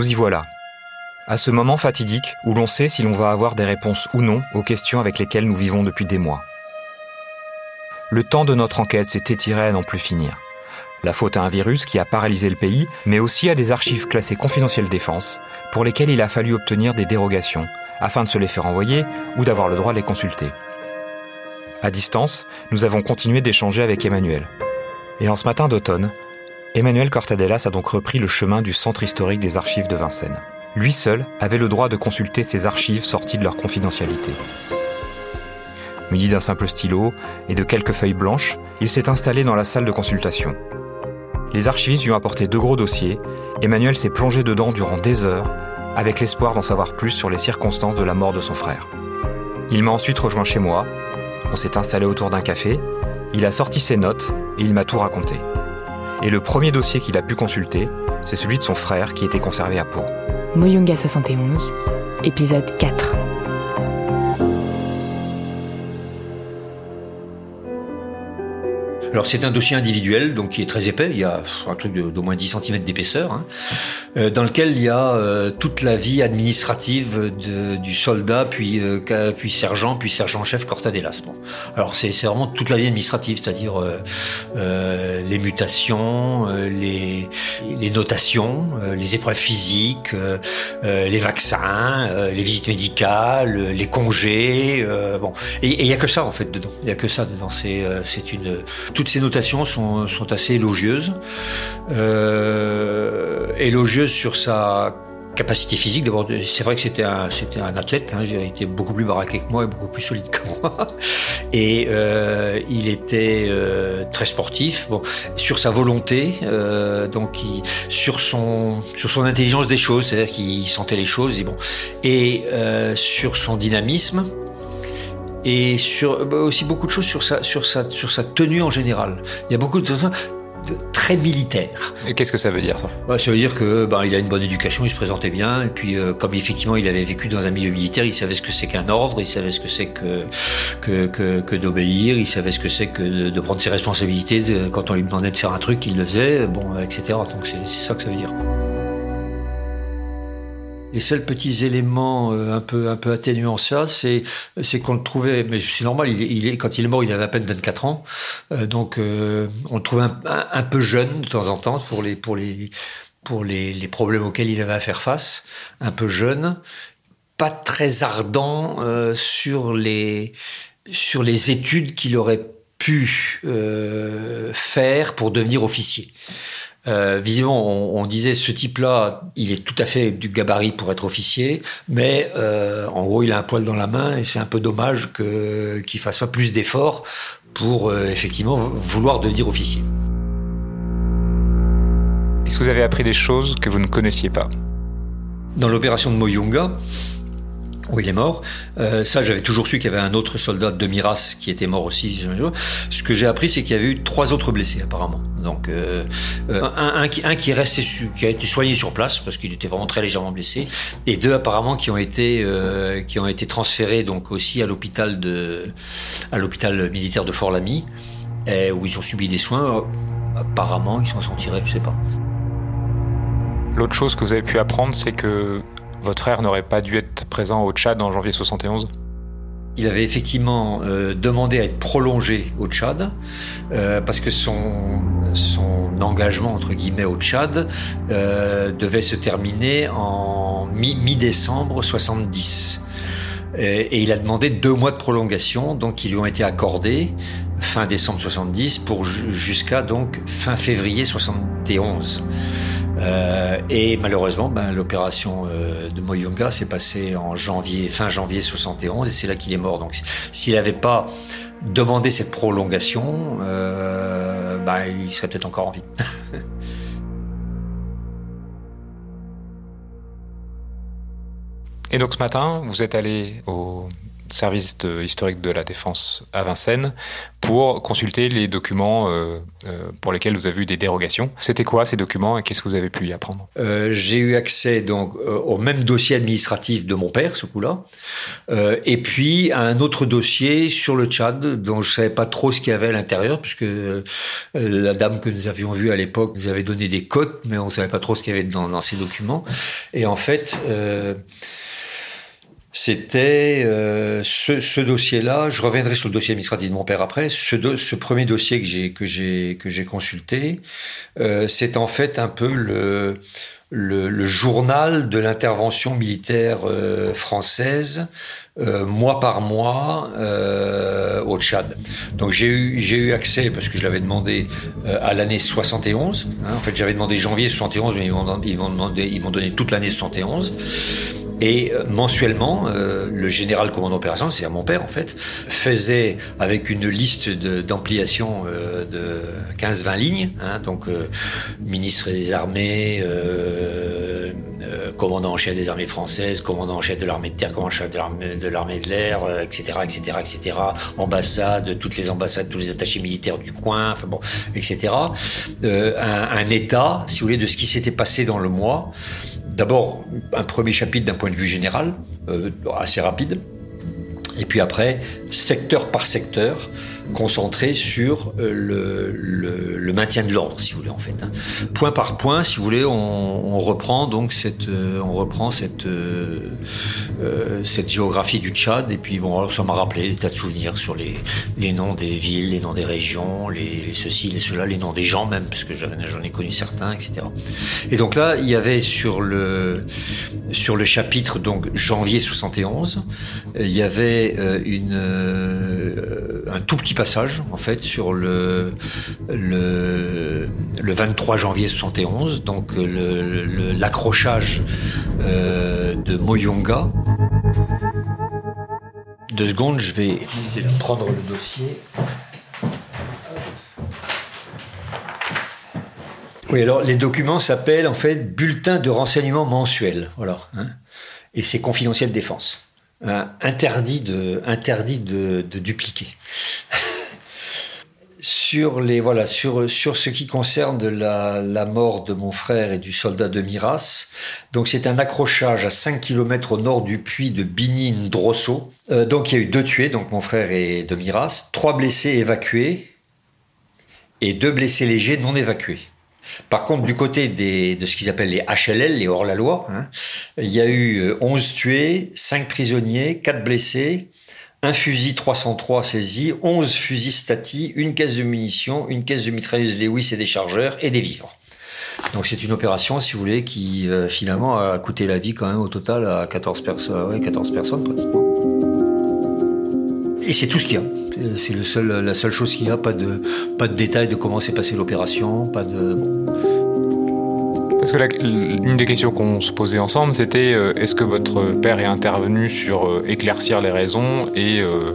Nous y voilà. À ce moment fatidique où l'on sait si l'on va avoir des réponses ou non aux questions avec lesquelles nous vivons depuis des mois. Le temps de notre enquête s'est étiré à n'en plus finir. La faute à un virus qui a paralysé le pays, mais aussi à des archives classées confidentielles défense, pour lesquelles il a fallu obtenir des dérogations, afin de se les faire envoyer ou d'avoir le droit de les consulter. À distance, nous avons continué d'échanger avec Emmanuel. Et en ce matin d'automne, Emmanuel Cortadelas a donc repris le chemin du centre historique des archives de Vincennes. Lui seul avait le droit de consulter ces archives sorties de leur confidentialité. Muni d'un simple stylo et de quelques feuilles blanches, il s'est installé dans la salle de consultation. Les archivistes lui ont apporté deux gros dossiers. Emmanuel s'est plongé dedans durant des heures, avec l'espoir d'en savoir plus sur les circonstances de la mort de son frère. Il m'a ensuite rejoint chez moi. On s'est installé autour d'un café. Il a sorti ses notes et il m'a tout raconté. Et le premier dossier qu'il a pu consulter, c'est celui de son frère qui était conservé à Pau. Moyunga 71, épisode 4. Alors c'est un dossier individuel, donc qui est très épais, il y a un truc d'au moins 10 cm d'épaisseur, hein, euh, dans lequel il y a euh, toute la vie administrative de, du soldat, puis, euh, puis sergent, puis sergent-chef Cortadelas. Bon. Alors c'est vraiment toute la vie administrative, c'est-à-dire euh, les mutations, les, les notations, les épreuves physiques, les vaccins, les visites médicales, les congés. bon. Et il y a que ça en fait dedans. Il y a que ça dedans. C'est c'est une toutes ces notations sont, assez élogieuses. Euh, élogieuses sur sa capacité physique. C'est vrai que c'était un, athlète. Hein, il était beaucoup plus baraqué que moi et beaucoup plus solide que moi. Et euh, il était euh, très sportif. Sur sa volonté, donc sur son intelligence des choses, c'est-à-dire qu'il sentait les choses. Et sur son dynamisme et sur bah, aussi beaucoup de choses sur sa, sur sa, sur sa tenue en général. Il y a beaucoup de, de très militaire. Et qu'est-ce que ça veut dire ça? Bah, Ça veut dire que bah, il a une bonne éducation, il se présentait bien, et puis euh, comme effectivement il avait vécu dans un milieu militaire, il savait ce que c'est qu'un ordre, il savait ce que c'est que que, que, que d'obéir, il savait ce que c'est que de, de, prendre ses responsabilités. De, quand on lui demandait de faire un truc, il le faisait, bon, etc. Donc c'est ça que ça veut dire. Les seuls petits éléments euh, un peu un peu atténuants ça, c'est c'est qu'on le trouvait, mais c'est normal. Il, il, quand il est mort, il avait à peine 24 ans, euh, donc euh, on le trouvait un, peu jeune de temps en temps pour les pour les pour les, les, problèmes auxquels il avait à faire face, un peu jeune, pas très ardent euh, sur les sur les études qu'il aurait pu euh, faire pour devenir officier. Euh, visiblement, on, on, disait ce type-là, il est tout à fait du gabarit pour être officier, mais euh, en gros, il a un poil dans la main et c'est un peu dommage qu'il fasse pas plus d'efforts pour euh, effectivement vouloir devenir officier. Est-ce que vous avez appris des choses que vous ne connaissiez pas? Dans l'opération de Moyunga, Oui, il est mort. Euh, ça, j'avais toujours su qu'il y avait un autre soldat de Miras qui était mort aussi. Ce que j'ai appris, c'est qu'il y avait eu trois autres blessés apparemment. Donc, euh, euh, un, un, qui, un qui est resté, qui a été soigné sur place parce qu'il était vraiment très légèrement blessé, et deux apparemment qui ont été, euh, qui ont été transférés donc aussi à l'hôpital de, à l'hôpital militaire de Fort-Lamy, où ils ont subi des soins. Apparemment, ils s'en sont tirés, je sais pas. L'autre chose que vous avez pu apprendre, c'est que votre frère n'aurait pas dû être présent au Tchad en janvier 71 il avait effectivement euh, demandé à être prolongé au Tchad euh, parce que son, son engagement entre guillemets au Tchad euh, devait se terminer en mi-décembre mi 70. Et, et, il a demandé deux mois de prolongation, donc qui lui ont été accordés fin décembre 70 pour jusqu'à donc fin février 71. Euh, et malheureusement, ben, l'opération euh, de Moyunga s'est passée en janvier, fin janvier 71, et c'est là qu'il est mort. Donc, s'il n'avait pas demandé cette prolongation, euh, ben, il serait peut-être encore en vie. et donc ce matin, vous êtes allé au service historique de la défense à Vincennes pour consulter les documents euh, euh, pour lesquels vous avez eu des dérogations. C'était quoi ces documents et qu'est-ce que vous avez pu y apprendre? Euh, J'ai eu accès donc au même dossier administratif de mon père, ce coup-là, et puis à un autre dossier sur le Tchad dont je savais pas trop ce qu'il y avait à l'intérieur puisque la dame que nous avions vue à l'époque nous avait donné des cotes, mais on savait pas trop ce qu'il y avait dans ces documents. Et en fait c'était euh, ce, dossier-là. Je reviendrai sur le dossier administratif de mon père après. Ce, premier dossier que j'ai consulté, euh, c'est en fait un peu le journal de l'intervention militaire euh, française mois par mois au Tchad. Donc j'ai eu accès parce que je l'avais demandé à l'année 71. Hein. En fait, j'avais demandé janvier 71, mais ils m'ont ils m'ont donné toute l'année 71. Et euh, mensuellement, euh, le général commandant opération, c'est-à-dire mon père en fait, faisait avec une liste d'ampliation euh, de 15-20 lignes, hein, donc euh, ministre des armées, euh, commandant en chef des armées françaises, commandant en chef de l'armée de terre, commandant en chef de l'armée de l'air, etc., etc., etc., ambassade, toutes les ambassades, tous les attachés militaires du coin, enfin bon, etc. Un, un état, si vous voulez, de ce qui s'était passé dans le mois. D'abord, un premier chapitre d'un point de vue général, euh, assez rapide, et puis après, secteur par secteur, concentré sur euh, le, maintien de l'ordre, si vous voulez en fait. Hein. Point par point, si vous voulez, on, reprend donc cette, euh, on reprend cette, euh, cette géographie du Tchad. Et puis bon, ça m'a rappelé des tas de souvenirs sur les, les noms des villes, les noms des régions, les, les ceci, les cela, les noms des gens même, parce que j'en ai connu certains, etc. Et donc là, il y avait sur le sur le chapitre donc janvier 71, il y avait une un tout petit passage en fait sur le le, le 23 janvier 71, donc l'accrochage euh, de Moyonga. Deux secondes, je vais prendre le dossier. Oui, alors les documents s'appellent en fait bulletin de renseignement mensuel, voilà, hein, et c'est confidentiel défense. Euh, interdit de interdit dupliquer. sur ce qui concerne la, mort de mon frère et du soldat de Miras. Donc c'est un accrochage à 5 km au nord du puits de Binin Drosso. Euh, donc il y a eu deux tués, donc mon frère et de Miras, trois blessés évacués et deux blessés légers non évacués. Par contre, du côté de ce qu'ils appellent les HLL, les hors-la-loi, hein, il y a eu 11 tués, 5 prisonniers, 4 blessés, un fusil 303 saisi, 11 fusils stati, une caisse de munitions, une caisse de mitrailleuse Lewis et des chargeurs et des vivres. Donc c'est une opération, si vous voulez, qui euh, finalement a coûté la vie quand même au total à 14, perso ouais, 14 personnes pratiquement. Et c'est tout ce qu'il y a. C'est le seul, la seule chose qu'il y a, pas de, pas de détails de comment s'est passée l'opération, pas de... Bon. Parce que la, une des questions qu'on se posait ensemble, c'était euh, est-ce que votre père est intervenu sur euh, éclaircir les raisons et euh,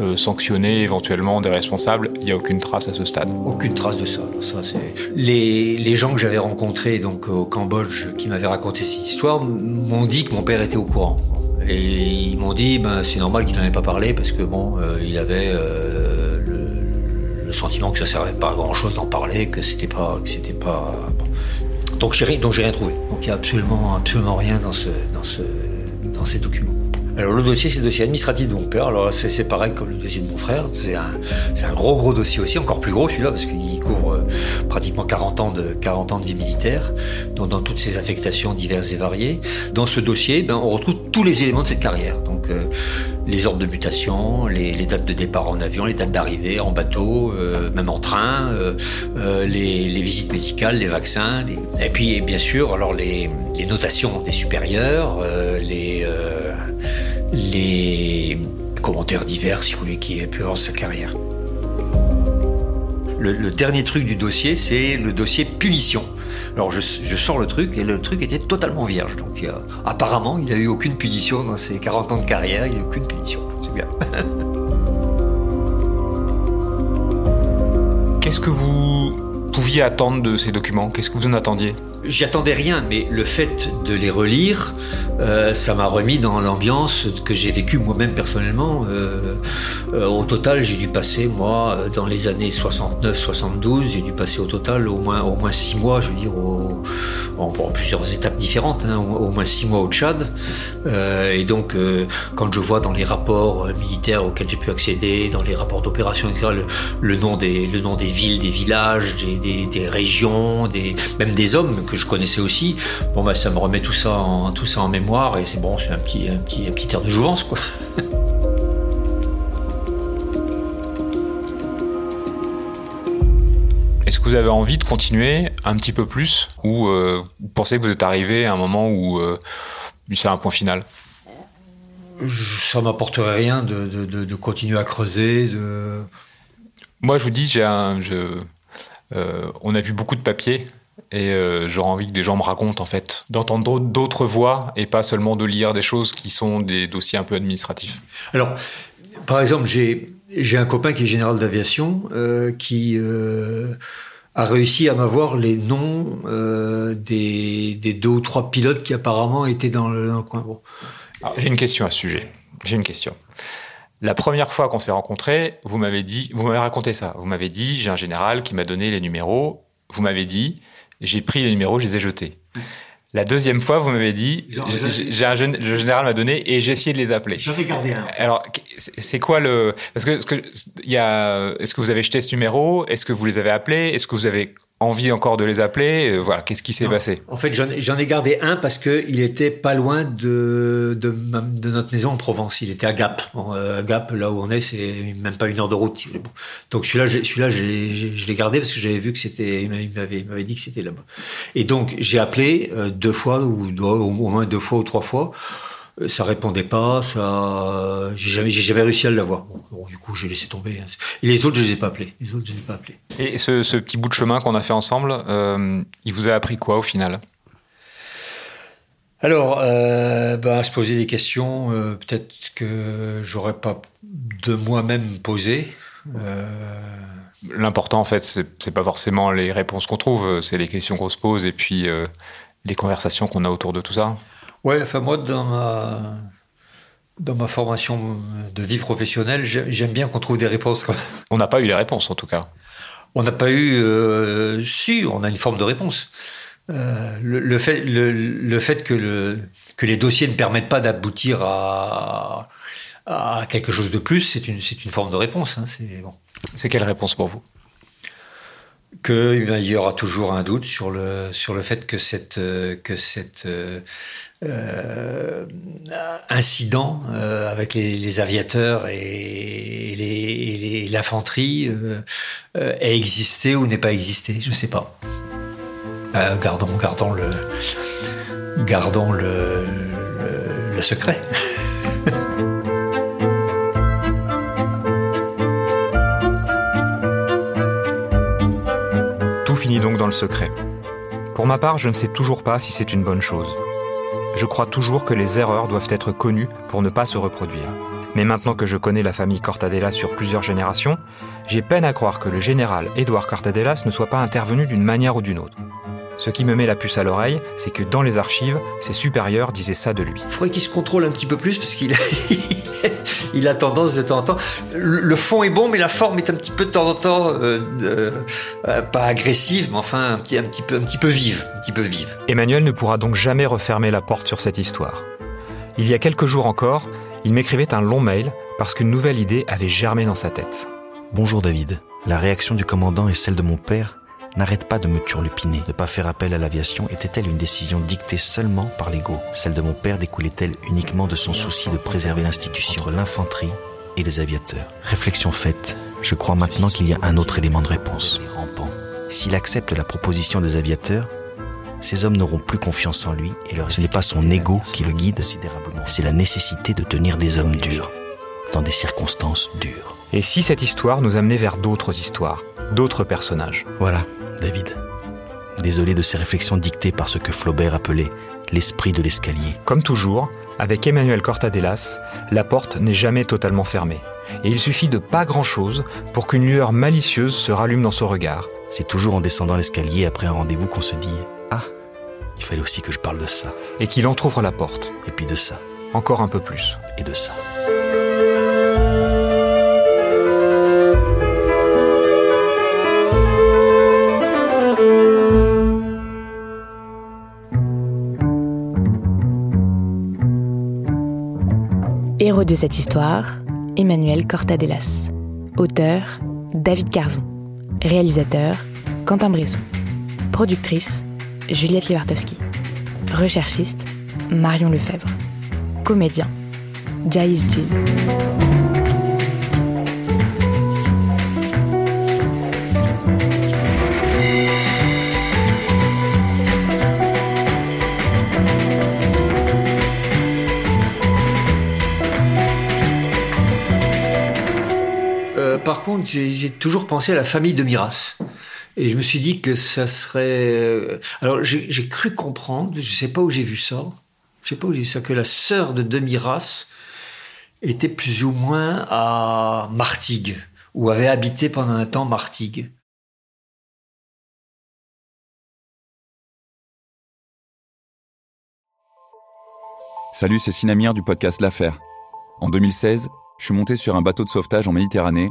euh, sanctionner éventuellement des responsables? Il n'y a aucune trace à ce stade. Aucune trace de ça. ça les, les, gens que j'avais rencontrés donc au Cambodge qui m'avaient raconté cette histoire m'ont dit que mon père était au courant. Et ils m'ont dit, ben, c'est normal qu'il n'en ait pas parlé parce que bon, il avait le, sentiment que ça servait pas à grand chose d'en parler, que c'était pas, que c'était pas. Donc j'ai donc j'ai rien trouvé. Donc il y a absolument absolument rien dans ce dans ce dans ces documents. Alors le dossier, c'est le dossier administratif de mon père. Alors c'est pareil comme le dossier de mon frère. C'est un, un, gros gros dossier aussi, encore plus gros celui-là, parce qu'il couvre euh, pratiquement 40 ans de, 40 ans de vie militaire, dans, dans toutes ses affectations diverses et variées. Dans ce dossier, ben, on retrouve tous les éléments de cette carrière. Donc euh, les ordres de mutation, les, dates de départ en avion, les dates d'arrivée en bateau, euh, même en train, les, les, visites médicales, les vaccins, et puis bien sûr alors les, notations des supérieurs, les commentaires divers, si vous voulez, qui ait pu avoir sa carrière. Le, dernier truc du dossier, c'est le dossier punition. Alors je, sors le truc et le truc était totalement vierge. Donc apparemment, il n'y a eu aucune punition dans ses 40 ans de carrière, il n'y a eu aucune punition. C'est bien. Qu'est-ce que vous pouviez attendre de ces documents? Qu'est-ce que vous en attendiez? J'y attendais rien, mais le fait de les relire, euh, ça m'a remis dans l'ambiance que j'ai vécue moi-même personnellement. Euh, euh, au total, j'ai dû passer, moi, dans les années 69-72, j'ai dû passer au total au moins, au moins six mois, je veux dire, en, plusieurs étapes différentes, hein, au, moins six mois au Tchad. et donc, quand je vois dans les rapports militaires auxquels j'ai pu accéder, dans les rapports d'opération, etc., le, nom des, le nom des villes, des villages, des, des régions, des, même des hommes que je connaissais aussi, bon, bah, ça me remet tout ça en, tout ça en mémoire et c'est bon, c'est un petit, un, petit, un petit air de jouvence. Quoi. que vous avez envie de continuer un petit peu plus ou euh, vous pensez que vous êtes arrivé à un moment où euh, c'est un point final? Ça m'apporterait rien de, de, de, continuer à creuser. De... Moi, je vous dis, j'ai un, je, euh, on a vu beaucoup de papiers et euh, j'aurais envie que des gens me racontent, en fait, d'entendre d'autres voix et pas seulement de lire des choses qui sont des dossiers un peu administratifs. Alors, par exemple, j'ai, j'ai un copain qui est général d'aviation euh, qui euh, a réussi à m'avoir les noms des, des, deux ou trois pilotes qui apparemment étaient dans le, coin. Bon. j'ai une question à ce sujet. J'ai une question. La première fois qu'on s'est rencontrés, vous m'avez dit, vous m'avez raconté ça. Vous m'avez dit, j'ai un général qui m'a donné les numéros. Vous m'avez dit, j'ai pris les numéros, je les ai jetés. La deuxième fois, vous m'avez dit, j'ai un jeune, le général m'a donné et j'ai essayé de les appeler. J'en ai gardé un. Alors, c'est quoi le, parce que, il y a, est-ce que vous avez jeté ce numéro? Est-ce que vous les avez appelés? Est-ce que vous avez envie encore de les appeler euh, Voilà, qu'est-ce qui s'est passé? En fait, j'en ai gardé un parce que il était pas loin de, de, de, notre maison en Provence. Il était à Gap. Euh, Gap, là où on est, c'est même pas une heure de route. Donc celui-là, celui-là, je l'ai gardé parce que j'avais vu que c'était, il m'avait dit que c'était là-bas. Et donc j'ai appelé euh, deux fois ou au moins deux fois ou trois fois ça répondait pas, ça, j'ai jamais, réussi à l'avoir. Bon, du coup, j'ai laissé tomber. Hein. Et les autres, je les ai pas appelés. Les autres, je les ai pas appelés. Et ce, petit bout de chemin qu'on a fait ensemble, euh, il vous a appris quoi au final? Alors, euh, bah, à se poser des questions, euh, peut-être que j'aurais pas de moi-même posé. L'important, en fait, c'est pas forcément les réponses qu'on trouve, c'est les questions qu'on se pose et puis les conversations qu'on a autour de tout ça. Ouais, enfin moi dans ma dans ma formation de vie professionnelle, j'aime bien qu'on trouve des réponses. On n'a pas eu les réponses en tout cas. On n'a pas eu, euh, si, on a une forme de réponse. Euh, le, fait, le, fait que, le, que les dossiers ne permettent pas d'aboutir à, à quelque chose de plus, c'est une, une forme de réponse. Hein, c'est bon. quelle réponse pour vous? Qu'il eh y aura toujours un doute sur le, sur le fait que cette, que cette euh, incident euh, avec les, aviateurs et, l'infanterie euh, ait existé ou n'ait pas existé, je ne sais pas. gardons, gardons le, gardons le, le secret. Tout finit donc dans le secret. Pour ma part, je ne sais toujours pas si c'est une bonne chose je crois toujours que les erreurs doivent être connues pour ne pas se reproduire. Mais maintenant que je connais la famille Cortadella sur plusieurs générations, j'ai peine à croire que le général Édouard Cortadellas ne soit pas intervenu d'une manière ou d'une autre. Ce qui me met la puce à l'oreille, c'est que dans les archives, ses supérieurs disaient ça de lui. Il faudrait qu'il se contrôle un petit peu plus parce qu'il a, il a tendance de temps en temps. Le fond est bon, mais la forme est un petit peu de temps en temps euh, euh, pas agressive, mais enfin un petit, un petit peu, un petit peu vive, un petit peu vive. Emmanuel ne pourra donc jamais refermer la porte sur cette histoire. Il y a quelques jours encore, il m'écrivait un long mail parce qu'une nouvelle idée avait germé dans sa tête. Bonjour David. La réaction du commandant et celle de mon père n'arrête pas de me turlupiner. Ne pas faire appel à l'aviation était-elle une décision dictée seulement par l'ego? Celle de mon père découlait-elle uniquement de son souci de préserver l'institution? Entre l'infanterie et les aviateurs. Réflexion faite, je crois maintenant qu'il y a un autre élément de réponse. S'il accepte la proposition des aviateurs, ces hommes n'auront plus confiance en lui et leur... ce n'est pas son ego qui le guide, c'est la nécessité de tenir des hommes durs, dans des circonstances dures. Et si cette histoire nous amenait vers d'autres histoires, d'autres personnages? Voilà, David. Désolé de ces réflexions dictées par ce que Flaubert appelait l'esprit de l'escalier. Comme toujours, avec Emmanuel Cortadelas, la porte n'est jamais totalement fermée. Et il suffit de pas grand-chose pour qu'une lueur malicieuse se rallume dans son regard. C'est toujours en descendant l'escalier après un rendez-vous qu'on se dit ⁇ Ah, il fallait aussi que je parle de ça ⁇ Et qu'il entr'ouvre la porte. Et puis de ça. Encore un peu plus. Et de ça. Héros de cette histoire, Emmanuel Cortadelas. Auteur, David Carzon. Réalisateur, Quentin Bresson. Productrice, Juliette Lewartowski. Recherchiste, Marion Lefebvre. Comédien, Jaïs Jill. Par contre, j'ai toujours pensé à la famille de Miras. Et je me suis dit que ça serait. euh, Alors, j'ai cru comprendre, je ne sais pas où j'ai vu ça, je sais pas où j'ai vu ça, que la sœur de Demiras était plus ou moins à Martigues, ou avait habité pendant un temps Martigues. Salut, c'est Sinamir du podcast L'Affaire. En 2016, je suis monté sur un bateau de sauvetage en Méditerranée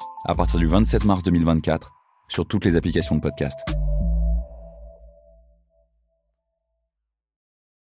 à partir du 27 mars 2024 sur toutes les applications de podcast.